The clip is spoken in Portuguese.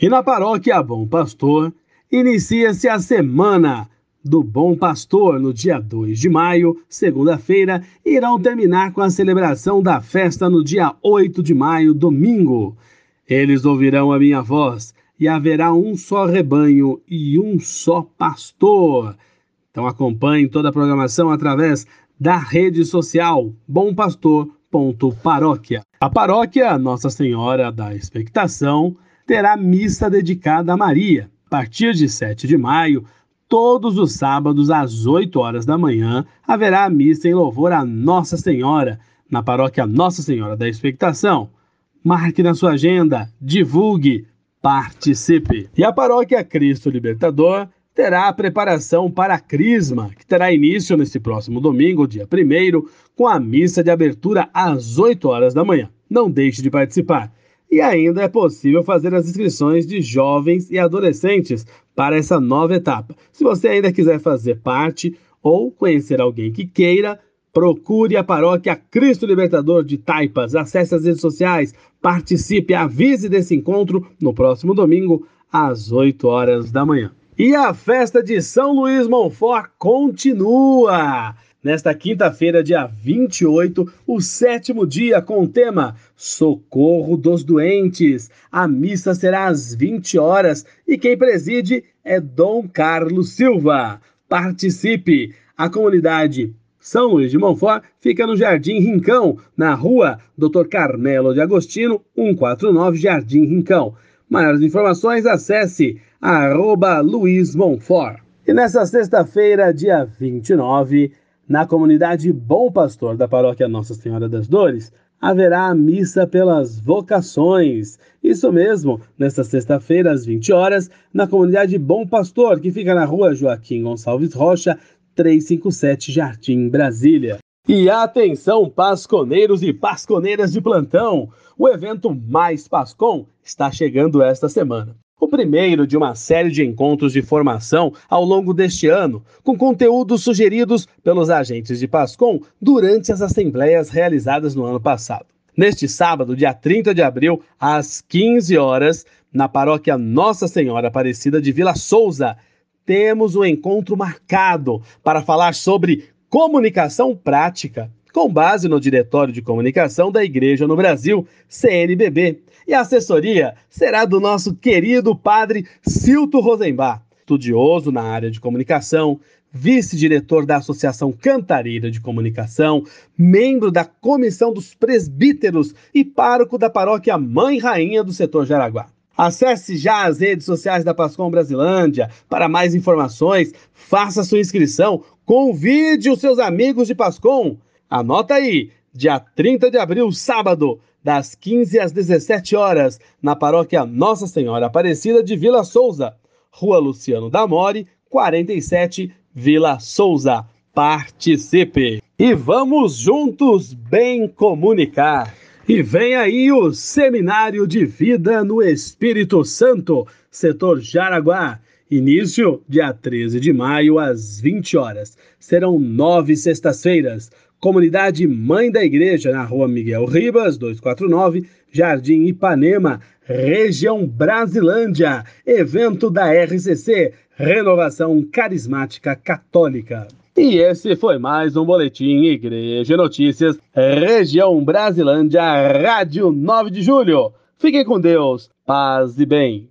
E na paróquia Bom Pastor, inicia-se a semana do Bom Pastor no dia 2 de maio, segunda-feira, irão terminar com a celebração da festa no dia 8 de maio, domingo. Eles ouvirão a minha voz e haverá um só rebanho e um só pastor. Então acompanhe toda a programação através da rede social bompastor.paróquia. A paróquia Nossa Senhora da Expectação terá missa dedicada a Maria. A partir de 7 de maio, todos os sábados às 8 horas da manhã, haverá a missa em louvor a Nossa Senhora, na paróquia Nossa Senhora da Expectação. Marque na sua agenda, divulgue, participe. E a paróquia Cristo Libertador terá a preparação para a Crisma, que terá início neste próximo domingo, dia 1 com a missa de abertura às 8 horas da manhã. Não deixe de participar. E ainda é possível fazer as inscrições de jovens e adolescentes para essa nova etapa. Se você ainda quiser fazer parte ou conhecer alguém que queira, procure a paróquia Cristo Libertador de Taipas. Acesse as redes sociais, participe, avise desse encontro no próximo domingo, às 8 horas da manhã. E a festa de São Luís Monfort continua! Nesta quinta-feira, dia 28, o sétimo dia com o tema Socorro dos Doentes. A missa será às 20 horas e quem preside é Dom Carlos Silva. Participe! A comunidade São Luís de Montfort fica no Jardim Rincão, na rua Dr. Carmelo de Agostino, 149 Jardim Rincão. Maiores informações, acesse arroba Luiz Monfort. E nessa sexta-feira, dia 29, na comunidade Bom Pastor da paróquia Nossa Senhora das Dores, haverá a missa pelas vocações. Isso mesmo, nesta sexta-feira, às 20 horas, na comunidade Bom Pastor, que fica na rua Joaquim Gonçalves Rocha, 357 Jardim, Brasília. E atenção, pasconeiros e pasconeiras de plantão! O evento Mais Pascom está chegando esta semana o primeiro de uma série de encontros de formação ao longo deste ano, com conteúdos sugeridos pelos agentes de PASCOM durante as assembleias realizadas no ano passado. Neste sábado, dia 30 de abril, às 15 horas, na paróquia Nossa Senhora Aparecida de Vila Souza, temos um encontro marcado para falar sobre comunicação prática, com base no Diretório de Comunicação da Igreja no Brasil, CNBB, e a assessoria será do nosso querido padre Silto Rosenbach, estudioso na área de comunicação, vice-diretor da Associação Cantareira de Comunicação, membro da Comissão dos Presbíteros e pároco da paróquia Mãe Rainha do setor Jaraguá. Acesse já as redes sociais da Pascom Brasilândia para mais informações, faça sua inscrição, convide os seus amigos de Pascom. Anota aí, dia 30 de abril, sábado, das 15 às 17 horas, na paróquia Nossa Senhora Aparecida de Vila Souza, Rua Luciano da More, 47, Vila Souza. Participe! E vamos juntos bem comunicar. E vem aí o Seminário de Vida no Espírito Santo, setor Jaraguá. Início dia 13 de maio às 20 horas. Serão nove sextas-feiras Comunidade Mãe da Igreja, na rua Miguel Ribas, 249, Jardim Ipanema, região Brasilândia. Evento da RCC, Renovação Carismática Católica. E esse foi mais um Boletim Igreja Notícias, região Brasilândia, Rádio 9 de Julho. Fiquem com Deus, paz e bem.